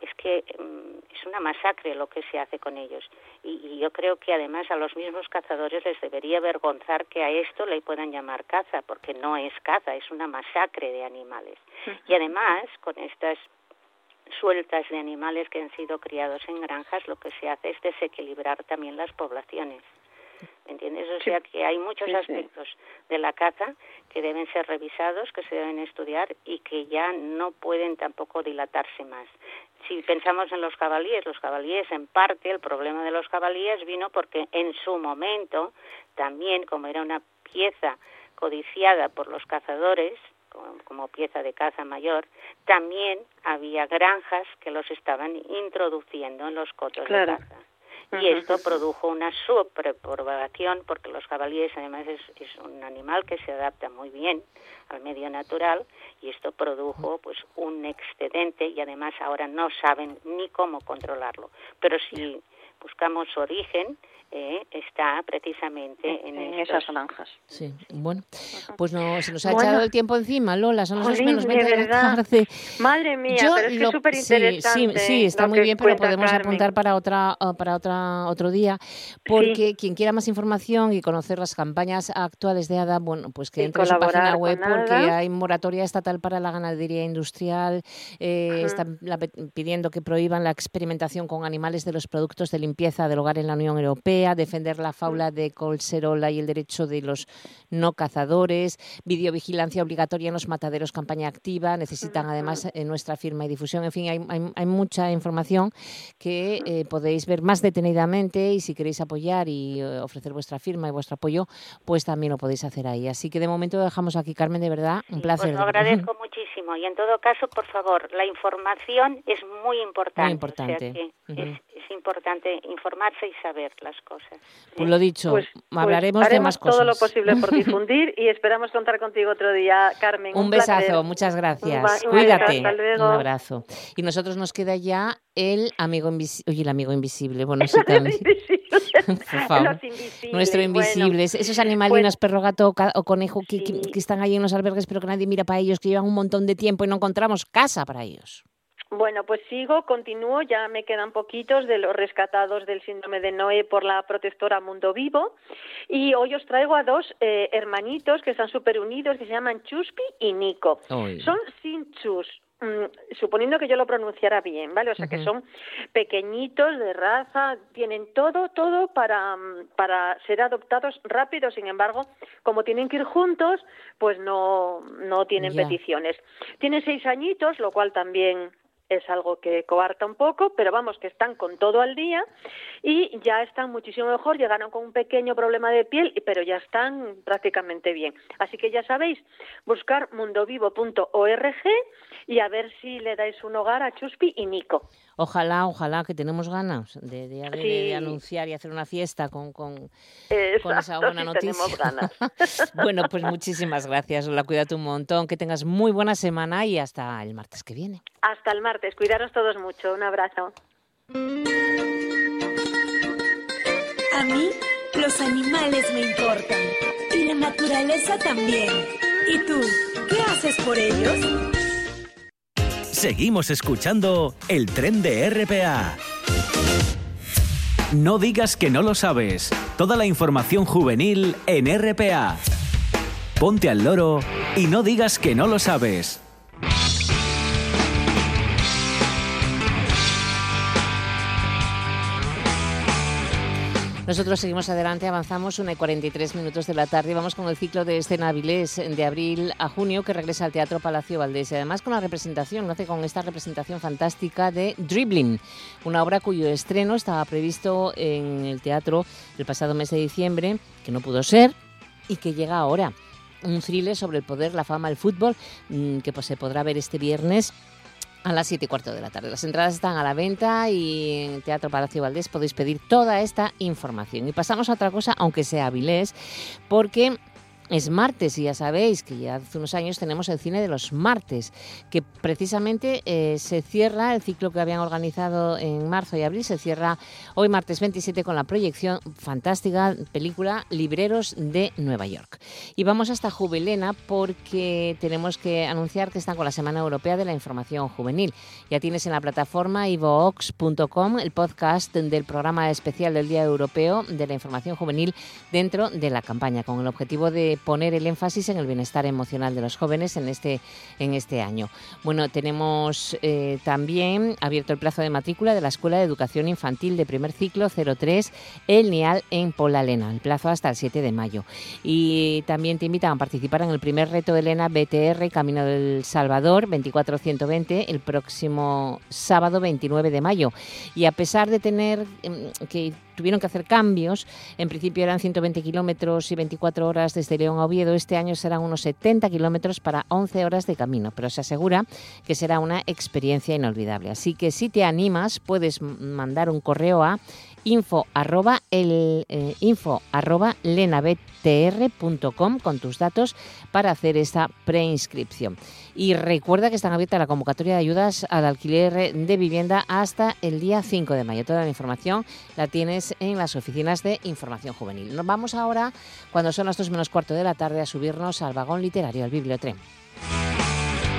es que mm, es una masacre lo que se hace con ellos. Y, y, yo creo que además a los mismos cazadores les debería avergonzar que a esto le puedan llamar caza, porque no es caza, es una masacre de animales. Y además, con estas sueltas de animales que han sido criados en granjas, lo que se hace es desequilibrar también las poblaciones. ¿Me entiendes? O sea que hay muchos aspectos de la caza que deben ser revisados, que se deben estudiar y que ya no pueden tampoco dilatarse más. Si pensamos en los jabalíes, los jabalíes en parte, el problema de los jabalíes vino porque en su momento también, como era una pieza codiciada por los cazadores, como pieza de caza mayor, también había granjas que los estaban introduciendo en los cotos de caza. Y esto produjo una superpoblación porque los jabalíes además es, es, un animal que se adapta muy bien al medio natural y esto produjo pues un excedente y además ahora no saben ni cómo controlarlo. Pero si buscamos su origen, eh, está precisamente en, esas granjas. Sí, bueno, pues no, se nos ha echado el tiempo encima, Lola, son las menos 20 de, la tarde. Madre mía, pero es súper interesante. Sí, sí, está muy bien, pero podemos apuntar para otra ah, para otra otro día, porque quien quiera más información y conocer las campañas actuales de ADA, bueno, pues que entre en su página web, porque hay moratoria estatal para la ganadería industrial, eh, están pidiendo que prohíban la experimentación con animales de los productos de limpieza del hogar en la Unión Europea, defender la faula de Colserola y el derecho de los no cazadores, videovigilancia obligatoria en los mataderos, campaña activa, necesitan además eh, nuestra firma y difusión, en fin, hay, mucha información que eh, podéis ver más detenidamente y si queréis apoyar y eh, ofrecer vuestra firma y vuestro apoyo, pues también lo podéis hacer ahí. Así que de momento dejamos aquí, Carmen, de verdad, un placer. Pues lo agradezco muchísimo y en todo caso, por favor, la información es muy importante. Muy importante. es importante informarse y saber las cosas. Pues lo dicho, pues, pues hablaremos de más cosas. todo lo posible por difundir y esperamos contar contigo otro día, Carmen. Un, besazo, muchas gracias. Cuídate. Un abrazo. Y nosotros nos queda ya el amigo invisible. Oye, el amigo invisible. Bueno, sí también. Nuestro invisible. Esos animalinos, perro, gato o conejo que, que están ahí en los albergues, pero que nadie mira para ellos, que llevan un montón de tiempo y no encontramos casa para ellos. Bueno, pues sigo, continúo, ya me quedan poquitos de los rescatados del síndrome de Noé por la protectora Mundo Vivo y hoy os traigo a dos eh, hermanitos que están súper unidos que se llaman Chuspi y Nico. Son Sinchus, mm, suponiendo que yo lo pronunciara bien, ¿vale? O sea, que son pequeñitos de raza, tienen todo, todo para, mm, para ser adoptados rápido, sin embargo, como tienen que ir juntos, pues no, no tienen peticiones. Tienen seis añitos, lo cual también es algo que coarta un poco, pero vamos, que están con todo al día y ya están muchísimo mejor, llegaron con un pequeño problema de piel, pero ya están prácticamente bien. Así que ya sabéis, buscar mundovivo.org y a ver si le dais un hogar a Chuspi y Nico. Ojalá, ojalá, que tenemos ganas de, anunciar y hacer una fiesta con, con, esa buena noticia. Ganas. bueno, pues muchísimas gracias, la cuídate un montón, que tengas muy buena semana y hasta el martes que viene. Hasta el martes, cuidaros todos mucho, un abrazo. A mí los animales me importan y la naturaleza también. ¿Y tú, qué haces por ellos? Seguimos escuchando el tren de RPA. No digas que no lo sabes. Toda la información juvenil en RPA. Ponte al loro y no digas que no lo sabes. Nosotros seguimos adelante, avanzamos una y 43 minutos de la tarde y vamos con el ciclo de escena Avilés de abril a junio que regresa al Teatro Palacio Valdés y además con la representación, lo hace con esta representación fantástica de Dribbling, una obra cuyo estreno estaba previsto en el teatro el pasado mes de diciembre, que no pudo ser y que llega ahora. Un thriller sobre el poder, la fama, el fútbol, mm, que pues, se podrá ver este viernes a las 7 y cuarto de la tarde. Las entradas están a la venta y en Teatro Palacio Valdés podéis pedir toda esta información. Y pasamos a otra cosa, aunque sea Avilés, porque es martes y ya sabéis que ya hace unos años tenemos el cine de los martes, que precisamente eh, se cierra el ciclo que habían organizado en marzo y abril, se cierra hoy martes 27 con la proyección fantástica película Libreros de Nueva York. Y vamos hasta Jubilena porque tenemos que anunciar que están con la Semana Europea de la Información Juvenil. Ya tienes en la plataforma ivox.com el podcast del programa especial del Día Europeo de la Información Juvenil dentro de la campaña, con el objetivo de poner el énfasis en el bienestar emocional de los jóvenes en este, en este año. Bueno, tenemos eh, también abierto el plazo de matrícula de la Escuela de Educación Infantil de primer ciclo 03 El Nial en Polalena, el plazo hasta el 7 de mayo. Y también te invitan a participar en el primer reto de Elena BTR Camino del Salvador 24120 el próximo sábado 29 de mayo. Y a pesar de tener mm, que tuvieron que hacer cambios. En principio eran 120 kilómetros y 24 horas desde León a Oviedo. Este año serán unos 70 kilómetros para 11 horas de camino, pero se asegura que será una experiencia inolvidable. Así que si te animas, puedes mandar un correo a info arroba, el, eh, info arroba con tus datos para hacer esta preinscripción. Y recuerda que están abiertas la convocatoria de ayudas al alquiler de vivienda hasta el día 5 de mayo. Toda la información la tienes en las oficinas de información juvenil. Nos vamos ahora, cuando son las 2 menos cuarto de la tarde, a subirnos al vagón literario, al bibliotren.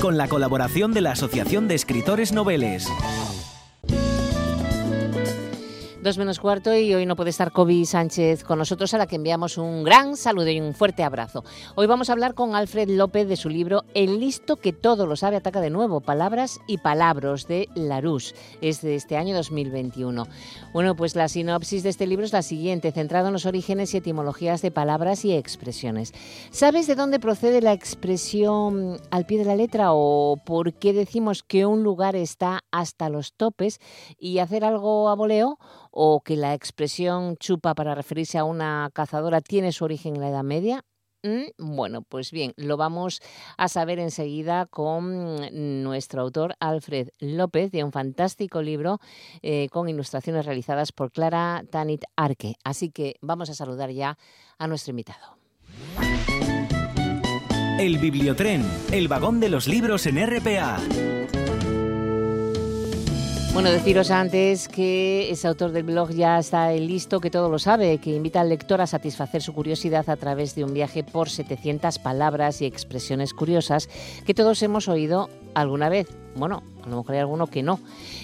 con la colaboración de la Asociación de Escritores Noveles. Dos menos cuarto y hoy no puede estar Kobe Sánchez con nosotros, a la que enviamos un gran saludo y un fuerte abrazo. Hoy vamos a hablar con Alfred López de su libro El listo que todo lo sabe ataca de nuevo, palabras y palabras de Larousse. Es de este año 2021. Bueno, pues la sinopsis de este libro es la siguiente, centrado en los orígenes y etimologías de palabras y expresiones. ¿Sabes de dónde procede la expresión al pie de la letra o por qué decimos que un lugar está hasta los topes y hacer algo a voleo? O que la expresión chupa para referirse a una cazadora tiene su origen en la Edad Media? Mm, bueno, pues bien, lo vamos a saber enseguida con nuestro autor Alfred López de un fantástico libro eh, con ilustraciones realizadas por Clara Tanit Arque. Así que vamos a saludar ya a nuestro invitado. El Bibliotren, el vagón de los libros en RPA. Bueno, deciros antes que ese autor del blog ya está listo, que todo lo sabe, que invita al lector a satisfacer su curiosidad a través de un viaje por 700 palabras y expresiones curiosas que todos hemos oído alguna vez. Bueno, a lo mejor hay alguno que no.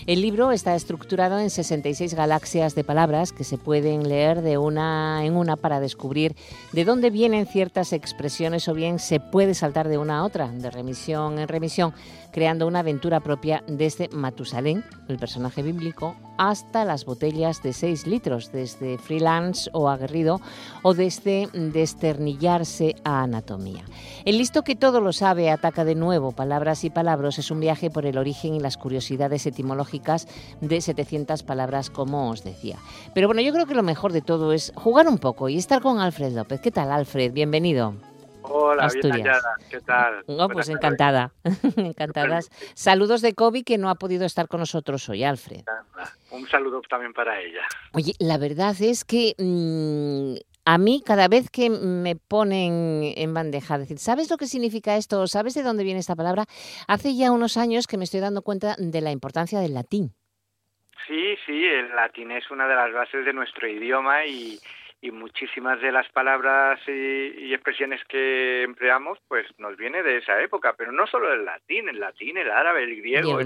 El libro está estructurado en 66 galaxias de palabras que se pueden leer de una en una para descubrir de dónde vienen ciertas expresiones o bien se puede saltar de una a otra, de remisión en remisión, creando una aventura propia desde Matusalén, el personaje bíblico, hasta las botellas de 6 litros, desde freelance o aguerrido o desde desternillarse a anatomía. El listo que todo lo sabe ataca de nuevo palabras y palabras es un viaje por el origen y las curiosidades etimológicas de 700 palabras, como os decía. Pero bueno, yo creo que lo mejor de todo es jugar un poco y estar con Alfred López. ¿Qué tal, Alfred? Bienvenido. Hola, bien ¿Qué tal? No, pues encantada, encantadas. Saludos de Kobe que no ha podido estar con nosotros hoy, Alfred. Un saludo también para ella. Oye, la verdad es que mm, a mí cada vez que me ponen en bandeja, decir, ¿sabes lo que significa esto? ¿Sabes de dónde viene esta palabra? Hace ya unos años que me estoy dando cuenta de la importancia del latín. Sí, sí, el latín es una de las bases de nuestro idioma y, y muchísimas de las palabras y, expresiones que empleamos pues nos viene de esa época, pero no solo el latín, el latín, el árabe, el griego.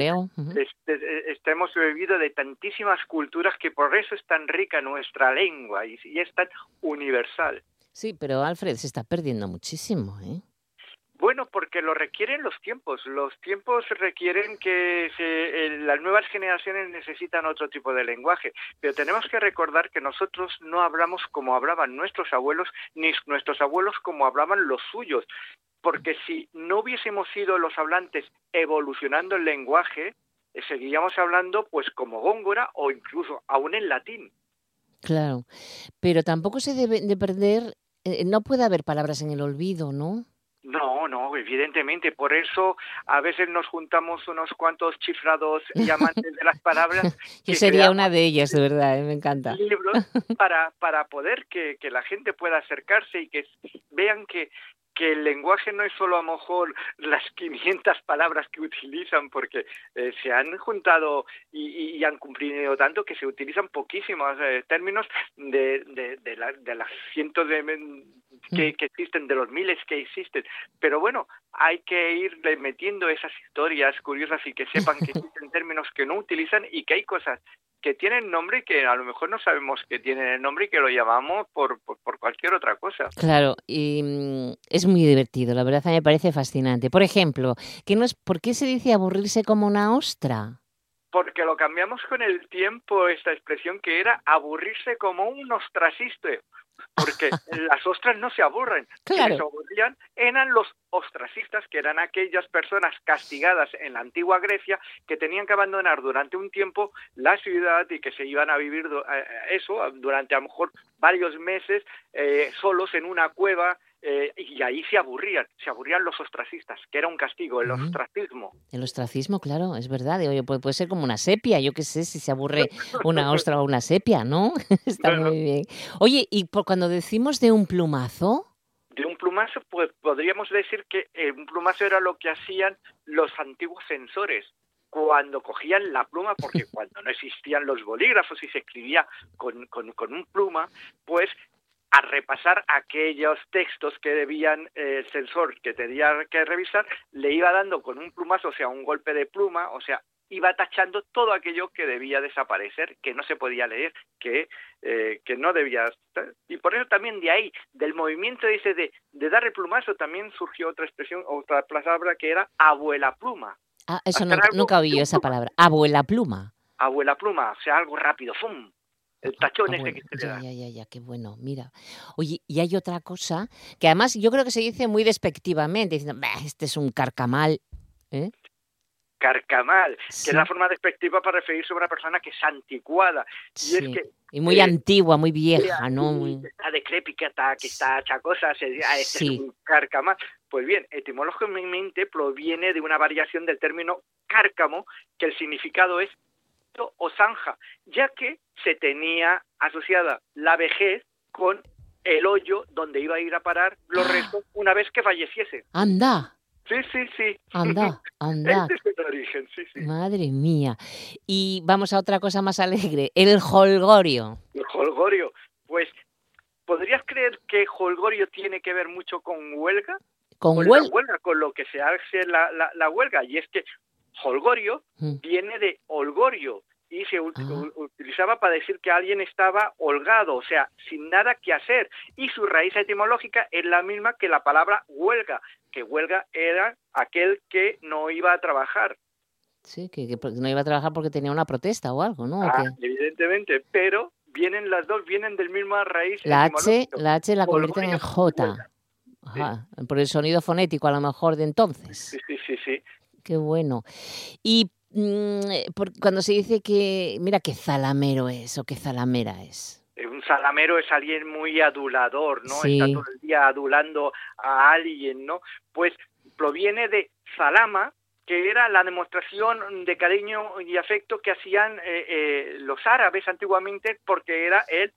este, hemos bebido de tantísimas culturas que por eso es tan rica nuestra lengua y, y es tan universal. Sí, pero Alfred se está perdiendo muchísimo, ¿eh? Bueno, porque lo requieren los tiempos. Los tiempos requieren que se, las nuevas generaciones necesitan otro tipo de lenguaje. Pero tenemos que recordar que nosotros no hablamos como hablaban nuestros abuelos, ni nuestros abuelos como hablaban los suyos. Porque si no hubiésemos sido los hablantes evolucionando el lenguaje, eh, seguiríamos hablando pues como góngora o incluso aún en latín. Claro, pero tampoco se debe de perder, eh, no puede haber palabras en el olvido, ¿no? No, no, evidentemente. Por eso a veces nos juntamos unos cuantos chifrados y amantes de las palabras. Yo sería una de ellas, de verdad, ¿eh? me encanta. Libros para, para poder que, que la gente pueda acercarse y que vean que, que el lenguaje no es solo a lo mejor las 500 palabras que utilizan, porque eh, se han juntado y, han cumplido tanto que se utilizan poquísimos eh, términos de, de, de, de, las cientos de que, mm. que, existen, de los miles que existen. Pero bueno, hay que ir metiendo esas historias curiosas y que sepan que existen términos que no utilizan y que hay cosas que tienen nombre y que a lo mejor no sabemos que tienen el nombre y que lo llamamos por, por, cualquier otra cosa. Claro, y mm, es muy divertido, la verdad me parece fascinante. Por ejemplo, ¿qué nos, ¿por qué se dice aburrirse como una ostra? Porque lo cambiamos con el tiempo, esta expresión que era aburrirse como un ostraciste, porque las ostras no se aburren. Claro. se aburrían eran los ostracistas, que eran aquellas personas castigadas en la antigua Grecia que tenían que abandonar durante un tiempo la ciudad y que se iban a vivir eh, eso durante a lo mejor varios meses eh, solos en una cueva eh, y ahí se aburrían, se aburrían los ostracistas, que era un castigo, el ostracismo. El ostracismo, claro, es verdad. Oye, puede, puede, ser como una sepia, yo qué sé, si se aburre una ostra o una sepia, ¿no? Está muy bien. Oye, y por, cuando decimos de un plumazo... De un plumazo, pues podríamos decir que eh, un plumazo era lo que hacían los antiguos censores cuando cogían la pluma, porque cuando no existían los bolígrafos y se escribía con, con, con un pluma, pues a repasar aquellos textos que debían eh, el censor que tenía que revisar, le iba dando con un plumazo, o sea, un golpe de pluma, o sea, iba tachando todo aquello que debía desaparecer, que no se podía leer, que, eh, que no debía. Y por eso también de ahí, del movimiento ese de, de dar el plumazo, también surgió otra expresión, otra palabra que era abuela pluma. Ah, eso nunca, nunca oí esa palabra, abuela pluma. Abuela pluma, o sea, algo rápido, ¡fum! El tachón ese que se ya, Ya, ya, ya, qué bueno, mira. Oye, y hay otra cosa que además yo creo que se dice muy despectivamente, diciendo, este es un carcamal. ¿eh? Carcamal, que es la forma despectiva para referirse a una persona que es anticuada. Y, es que, y muy eh, antigua, muy vieja, ¿no? Muy... Está decrépita, que está chacosa, se dice, ah, este es un carcamal. Pues bien, etimológicamente proviene de una variación del término cárcamo, que el significado es o zanja, ya que se tenía asociada la vejez con el hoyo donde iba a ir a parar los ah. restos una vez que falleciese. Anda. Sí, sí, sí. Anda, anda. Este es el origen, sí, sí. Madre mía. Y vamos a otra cosa más alegre, el holgorio. El holgorio. Pues, ¿podrías creer que holgorio tiene que ver mucho con huelga? Con, huelga? con lo que se hace la, la, la huelga. Y es que holgorio mm. viene de holgorio y se ah. utilizaba para decir que alguien estaba holgado, o sea, sin nada que hacer. Y su raíz etimológica es la misma que la palabra huelga, que huelga era aquel que no iba a trabajar. Sí, que, no iba a trabajar porque tenía una protesta o algo, ¿no? Ah, evidentemente, pero vienen las dos, vienen del mismo raíz. La H, la H la convierten en J. Ajá, por el sonido fonético a lo mejor de entonces. Sí, sí, sí, sí. Qué bueno. Y cuando se dice que, mira, qué zalamero es o qué zalamera es. Eh, un salamero es alguien muy adulador, ¿no? Está todo el día adulando a alguien, ¿no? Pues proviene de salama, que era la demostración de cariño y afecto que hacían eh, los árabes antiguamente porque era el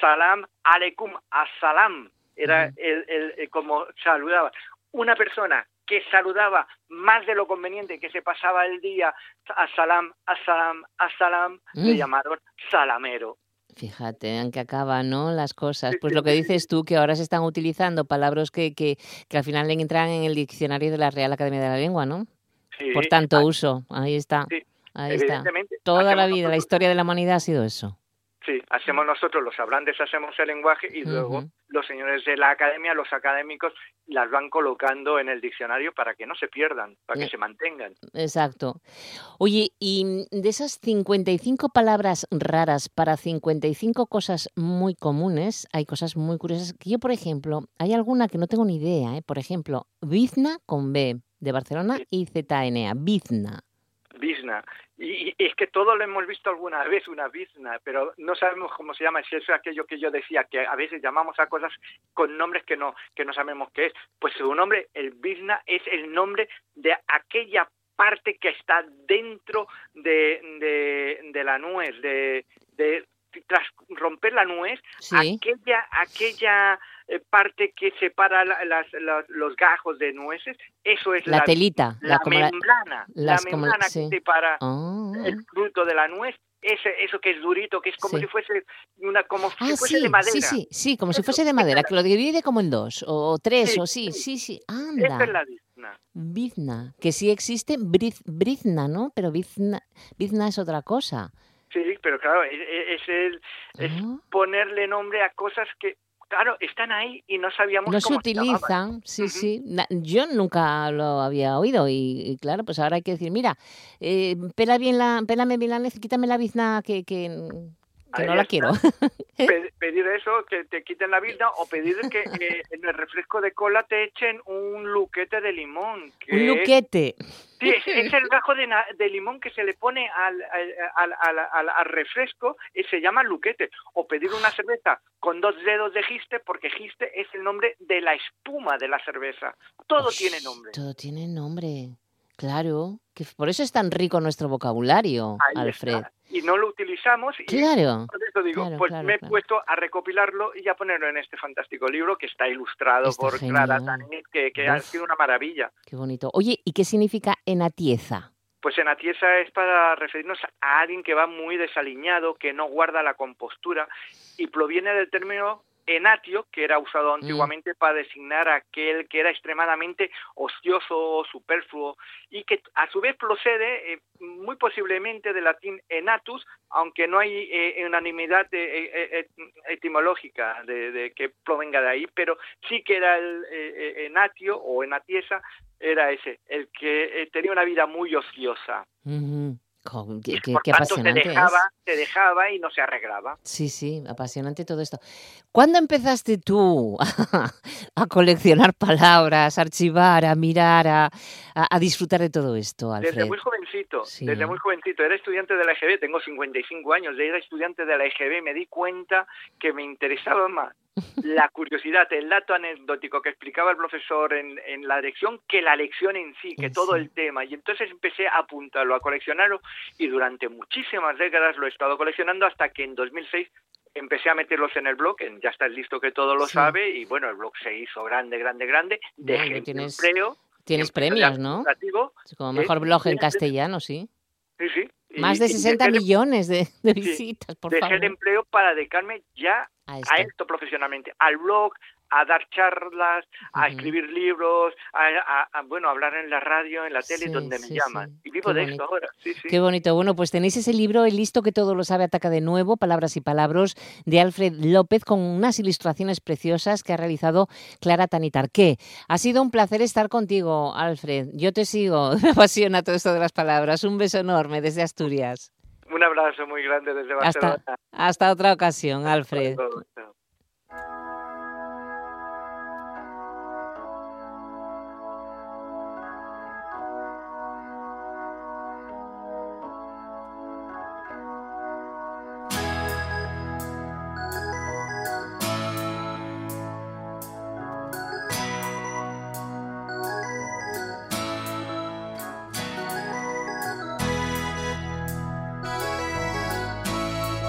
salam aleikum, asalam, era el, el, como saludaba. Una persona que saludaba más de lo conveniente, que se pasaba el día a salam, a salam, a salam, le Mm. llamaron salamero. Fíjate en que acaban, ¿no? Las cosas. Pues lo que dices tú, que ahora se están utilizando palabras que, que, que al final entran en el diccionario de la Real Academia de la Lengua, ¿no? Sí, Por tanto ah, uso. Ahí está. sí, Ahí está. Toda la vida, la historia de la humanidad ha sido eso. Sí, hacemos nosotros, los hablantes hacemos el lenguaje y luego los señores de la academia, los académicos, las van colocando en el diccionario para que no se pierdan, para que Eh. se mantengan. Exacto. Oye, y de esas 55 palabras raras para 55 cosas muy comunes, hay cosas muy curiosas. Que yo, por ejemplo, hay alguna que no tengo ni idea, ¿eh? Por ejemplo, Bizna con B, de Barcelona Sí. y ZNA, Bizna. Bizna. Y, y es que todo lo hemos visto alguna vez, una bizna, pero no sabemos cómo se llama. Si eso es aquello que yo decía, que a veces llamamos a cosas con nombres que no, que no sabemos qué es. Pues su nombre, el bizna, es el nombre de aquella parte que está dentro de, de, de la nuez, de, de tras romper la nuez, Sí. aquella, aquella eh, parte que separa la- las, las- los gajos de nueces, eso es La la, telita, la, la como la- membrana, la membrana sí. que separa Ah. el fruto de la nuez, ese, eso que es durito, que es como Sí. si fuese una, como Ah, si fuese sí, de madera. sí, sí, sí, como si fuese de madera, que lo divide como en dos, o, tres, o sí, sí. sí, sí. Esa es Anda. la bizna. Bizna, que sí existe briz- Brizna, ¿no? Pero Bizna, Bizna es otra cosa. Sí, pero claro, es, es el- es Ah. ponerle nombre a cosas que, claro, están ahí y no sabíamos No se cómo llamaban. utilizan, sí, sí. Yo nunca lo había oído y, y claro, pues ahora hay que decir, mira, eh, pela bien la, pélame bien la nuez quítame la bizna que, que, que Ahí no la está. quiero. Pe- pedir eso, que te quiten la bizna, o pedir que eh, en el refresco de cola te echen un luquete de limón. Que Un es- luquete. Sí, es, es el gajo de, limón que se le pone al, al, al- al- refresco y se llama luquete. O pedir una cerveza con dos dedos de giste, porque giste es el nombre de la espuma de la cerveza. Todo tiene nombre. Todo tiene nombre. Claro, que por eso es tan rico nuestro vocabulario, Ahí Alfred. está. Y no lo utilizamos y Claro. por eso digo, claro, pues claro, me he claro. puesto a recopilarlo y a ponerlo en este fantástico libro que está ilustrado Está por Clara. Tanit, que, que ha sido una maravilla. Qué bonito. Oye, ¿y qué significa enatieza? Pues en atiesa es para referirnos a alguien que va muy desaliñado, que no guarda la compostura y proviene del término enatio, que era usado antiguamente para designar a aquel que era extremadamente ocioso superfluo y que a su vez procede eh, muy posiblemente del latín enatus, aunque no hay eh, unanimidad eh, etimológica de, de que provenga de ahí, pero sí que era el enatio o enatiesa, era ese, el que tenía una vida muy ociosa. Qué, Y qué- por qué tanto se apasionante dejaba y no se arreglaba. Sí, sí, apasionante todo esto. ¿Cuándo empezaste tú a, coleccionar palabras, a archivar, a mirar, a, a- a disfrutar de todo esto, Desde muy jovencito, Sí. desde muy jovencito. Era estudiante de la EGB, tengo 55 años, era estudiante de la EGB, me di cuenta que me interesaba más la curiosidad, el dato anecdótico que explicaba el profesor en, en la lección que la lección en sí, que En todo el tema. Y entonces empecé a apuntarlo, a coleccionarlo y durante muchísimas décadas lo he estado coleccionando hasta que en 2006 empecé a meterlos en el blog, en ya está listo que todo lo Sí. sabe y bueno, el blog se hizo grande, grande, grande, Bueno, dejé mi tienes empleo. Tienes premios, ¿no? Como ¿eh? mejor blog en Sí, castellano, sí. Sí, sí. Y- Más de y 60 dejé el- millones de, de visitas, por dejé favor. el empleo para dedicarme ya A a esto. esto profesionalmente, al blog, a dar charlas, a escribir libros, a, a- a, bueno, hablar en la radio, en la tele, Sí, donde me llaman. sí. Y vivo Qué de bonito. esto ahora, sí, sí. Qué bonito. Bueno, pues tenéis ese libro, El listo que todo lo sabe, ataca de nuevo, Palabras y Palabras, de Alfred López, con unas ilustraciones preciosas que ha realizado Clara Tanitarqué. Ha sido un placer estar contigo, Alfred. Yo te sigo. Me apasiona todo esto de las palabras. Un beso enorme desde Asturias. Un abrazo muy grande desde Hasta, Barcelona. hasta otra ocasión, Alfred.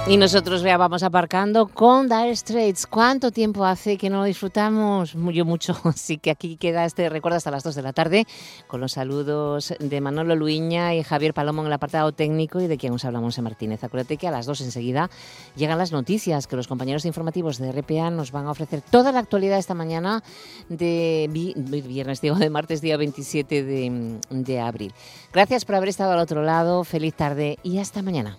Y nosotros ya vamos aparcando con Dire Straits. ¿Cuánto tiempo hace que no lo disfrutamos? Yo mucho. Así que aquí queda este recuerdo hasta las 2 de la tarde con los saludos de Manolo Luiña y Javier Palomo en el apartado técnico y de quien os hablamos en Martínez. Acuérdate que a las 2 enseguida llegan las noticias que los compañeros informativos de RPA nos van a ofrecer toda la actualidad esta mañana de viernes, digo, de martes día 27 de, de abril. Gracias por haber estado al otro lado. Feliz tarde y hasta mañana.